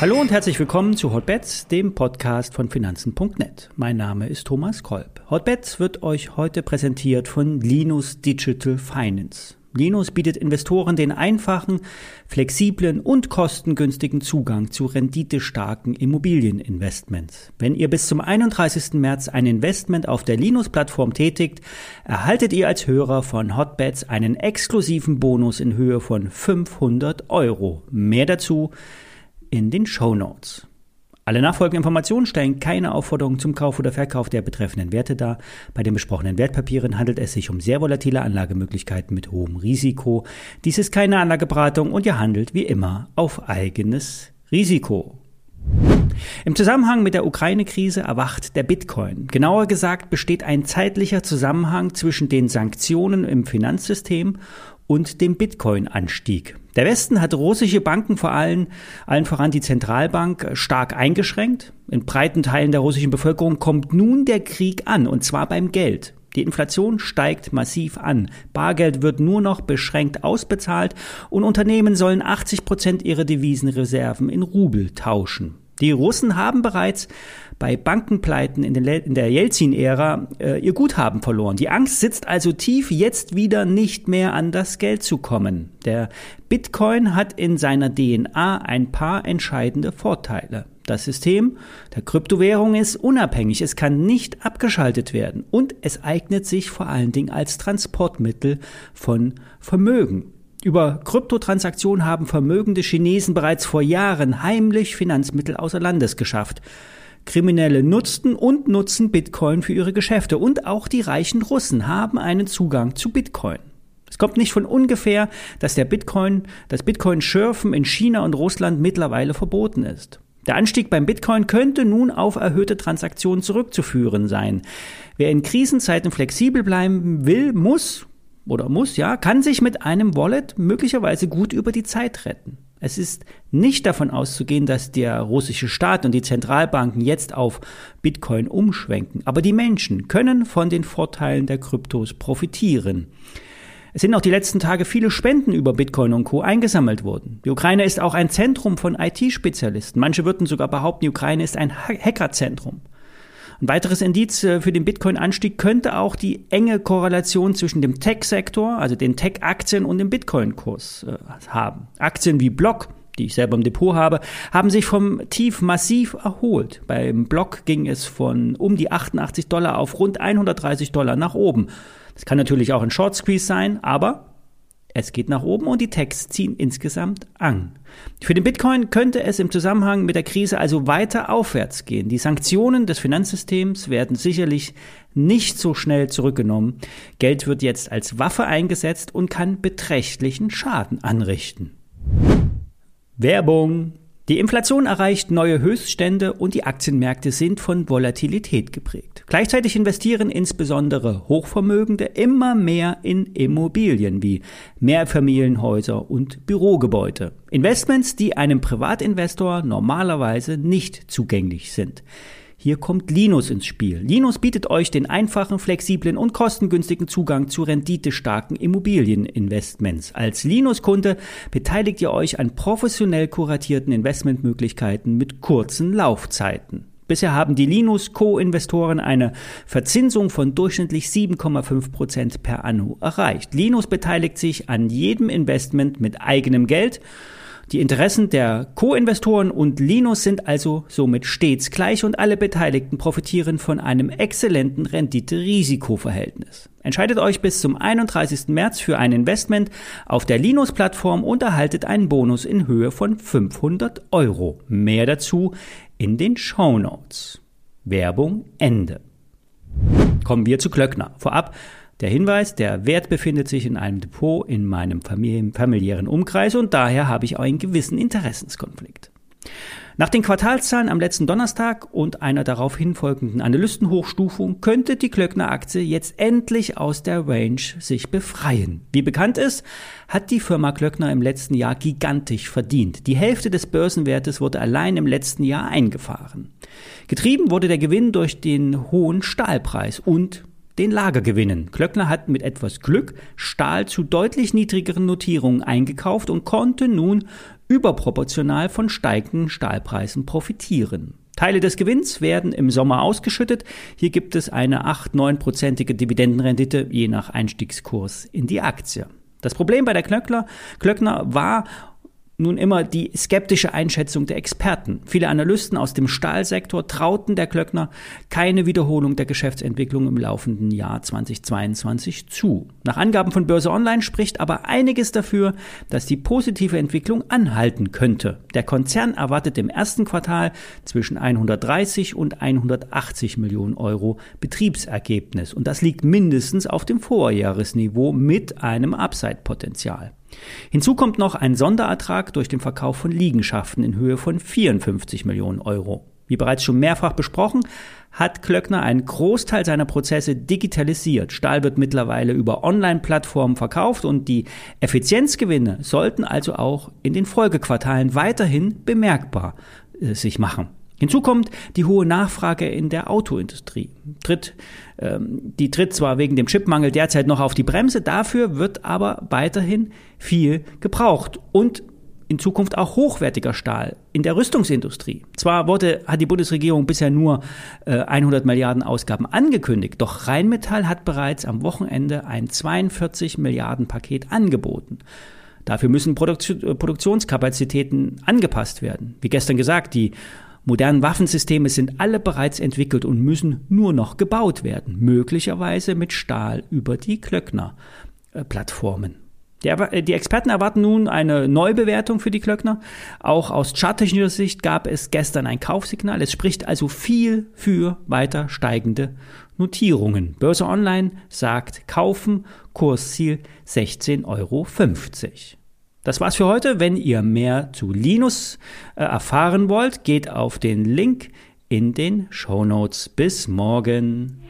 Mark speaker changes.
Speaker 1: Hallo und herzlich willkommen zu Hotbets, dem Podcast von Finanzen.net. Mein Name ist Thomas Kolb. Hotbets wird euch heute präsentiert von Linus Digital Finance. Linus bietet Investoren den einfachen, flexiblen und kostengünstigen Zugang zu renditestarken Immobilieninvestments. Wenn ihr bis zum 31. März ein Investment auf der Linus-Plattform tätigt, erhaltet ihr als Hörer von Hotbets einen exklusiven Bonus in Höhe von 500 Euro. Mehr dazu in den Show Notes. Alle nachfolgenden Informationen stellen keine Aufforderung zum Kauf oder Verkauf der betreffenden Werte dar. Bei den besprochenen Wertpapieren handelt es sich um sehr volatile Anlagemöglichkeiten mit hohem Risiko. Dies ist keine Anlageberatung und ihr handelt wie immer auf eigenes Risiko. Im Zusammenhang mit der Ukraine-Krise erwacht der Bitcoin. Genauer gesagt besteht ein zeitlicher Zusammenhang zwischen den Sanktionen im Finanzsystem und dem Bitcoin-Anstieg. Der Westen hat russische Banken vor allem, allen voran die Zentralbank, stark eingeschränkt. In breiten Teilen der russischen Bevölkerung kommt nun der Krieg an, und zwar beim Geld. Die Inflation steigt massiv an. Bargeld wird nur noch beschränkt ausbezahlt und Unternehmen sollen 80 Prozent ihrer Devisenreserven in Rubel tauschen. Die Russen haben bereits bei Bankenpleiten in, der Jelzin-Ära äh, ihr Guthaben verloren. Die Angst sitzt also tief, jetzt wieder nicht mehr an das Geld zu kommen. Der Bitcoin hat in seiner DNA ein paar entscheidende Vorteile. Das System der Kryptowährung ist unabhängig, es kann nicht abgeschaltet werden und es eignet sich vor allen Dingen als Transportmittel von Vermögen. Über Kryptotransaktionen haben vermögende Chinesen bereits vor Jahren heimlich Finanzmittel außer Landes geschafft. Kriminelle nutzten und nutzen Bitcoin für ihre Geschäfte und auch die reichen Russen haben einen Zugang zu Bitcoin. Es kommt nicht von ungefähr, dass der Bitcoin, das Bitcoin-Schürfen in China und Russland mittlerweile verboten ist. Der Anstieg beim Bitcoin könnte nun auf erhöhte Transaktionen zurückzuführen sein. Wer in Krisenzeiten flexibel bleiben will, muss oder muss, ja, kann sich mit einem Wallet möglicherweise gut über die Zeit retten. Es ist nicht davon auszugehen, dass der russische Staat und die Zentralbanken jetzt auf Bitcoin umschwenken, aber die Menschen können von den Vorteilen der Kryptos profitieren. Es sind auch die letzten Tage viele Spenden über Bitcoin und Co. eingesammelt worden. Die Ukraine ist auch ein Zentrum von IT-Spezialisten. Manche würden sogar behaupten, die Ukraine ist ein Hackerzentrum. Ein weiteres Indiz äh, für den Bitcoin-Anstieg könnte auch die enge Korrelation zwischen dem Tech-Sektor, also den Tech-Aktien und dem Bitcoin-Kurs äh, haben. Aktien wie Block, die ich selber im Depot habe, haben sich vom Tief massiv erholt. Beim Block ging es von um die 88 Dollar auf rund 130 Dollar nach oben. Das kann natürlich auch ein Short Squeeze sein, aber es geht nach oben und die Techs ziehen insgesamt an. Für den Bitcoin könnte es im Zusammenhang mit der Krise also weiter aufwärts gehen. Die Sanktionen des Finanzsystems werden sicherlich nicht so schnell zurückgenommen. Geld wird jetzt als Waffe eingesetzt und kann beträchtlichen Schaden anrichten. Werbung die Inflation erreicht neue Höchststände und die Aktienmärkte sind von Volatilität geprägt. Gleichzeitig investieren insbesondere Hochvermögende immer mehr in Immobilien wie Mehrfamilienhäuser und Bürogebäude. Investments, die einem Privatinvestor normalerweise nicht zugänglich sind. Hier kommt Linus ins Spiel. Linus bietet euch den einfachen, flexiblen und kostengünstigen Zugang zu renditestarken Immobilieninvestments. Als Linus-Kunde beteiligt ihr euch an professionell kuratierten Investmentmöglichkeiten mit kurzen Laufzeiten. Bisher haben die Linus Co-Investoren eine Verzinsung von durchschnittlich 7,5 Prozent per anno erreicht. Linus beteiligt sich an jedem Investment mit eigenem Geld die Interessen der Co-Investoren und Linus sind also somit stets gleich und alle Beteiligten profitieren von einem exzellenten Rendite-Risiko-Verhältnis. Entscheidet euch bis zum 31. März für ein Investment auf der Linus-Plattform und erhaltet einen Bonus in Höhe von 500 Euro. Mehr dazu in den Show Notes. Werbung Ende. Kommen wir zu Klöckner. Vorab der Hinweis, der Wert befindet sich in einem Depot in meinem familiären Umkreis und daher habe ich auch einen gewissen Interessenskonflikt. Nach den Quartalszahlen am letzten Donnerstag und einer darauf hinfolgenden Analystenhochstufung könnte die Klöckner Aktie jetzt endlich aus der Range sich befreien. Wie bekannt ist, hat die Firma Klöckner im letzten Jahr gigantisch verdient. Die Hälfte des Börsenwertes wurde allein im letzten Jahr eingefahren. Getrieben wurde der Gewinn durch den hohen Stahlpreis und den Lagergewinnen. Klöckner hat mit etwas Glück Stahl zu deutlich niedrigeren Notierungen eingekauft und konnte nun überproportional von steigenden Stahlpreisen profitieren. Teile des Gewinns werden im Sommer ausgeschüttet. Hier gibt es eine 8-9-prozentige Dividendenrendite je nach Einstiegskurs in die Aktie. Das Problem bei der Klöckner, Klöckner war nun immer die skeptische Einschätzung der Experten. Viele Analysten aus dem Stahlsektor trauten der Klöckner keine Wiederholung der Geschäftsentwicklung im laufenden Jahr 2022 zu. Nach Angaben von Börse Online spricht aber einiges dafür, dass die positive Entwicklung anhalten könnte. Der Konzern erwartet im ersten Quartal zwischen 130 und 180 Millionen Euro Betriebsergebnis und das liegt mindestens auf dem Vorjahresniveau mit einem Upside-Potenzial. Hinzu kommt noch ein Sonderertrag durch den Verkauf von Liegenschaften in Höhe von 54 Millionen Euro. Wie bereits schon mehrfach besprochen, hat Klöckner einen Großteil seiner Prozesse digitalisiert. Stahl wird mittlerweile über Online-Plattformen verkauft und die Effizienzgewinne sollten also auch in den Folgequartalen weiterhin bemerkbar äh, sich machen. Hinzu kommt die hohe Nachfrage in der Autoindustrie. Tritt, ähm, die tritt zwar wegen dem Chipmangel derzeit noch auf die Bremse, dafür wird aber weiterhin viel gebraucht und in Zukunft auch hochwertiger Stahl in der Rüstungsindustrie. Zwar wurde, hat die Bundesregierung bisher nur äh, 100 Milliarden Ausgaben angekündigt, doch Rheinmetall hat bereits am Wochenende ein 42 Milliarden Paket angeboten. Dafür müssen Produktionskapazitäten angepasst werden. Wie gestern gesagt, die Modernen Waffensysteme sind alle bereits entwickelt und müssen nur noch gebaut werden, möglicherweise mit Stahl über die Klöckner-Plattformen. Äh, die Experten erwarten nun eine Neubewertung für die Klöckner. Auch aus charttechnischer Sicht gab es gestern ein Kaufsignal. Es spricht also viel für weiter steigende Notierungen. Börse Online sagt kaufen, Kursziel 16,50 Euro. Das war's für heute. Wenn ihr mehr zu Linus äh, erfahren wollt, geht auf den Link in den Show Notes. Bis morgen.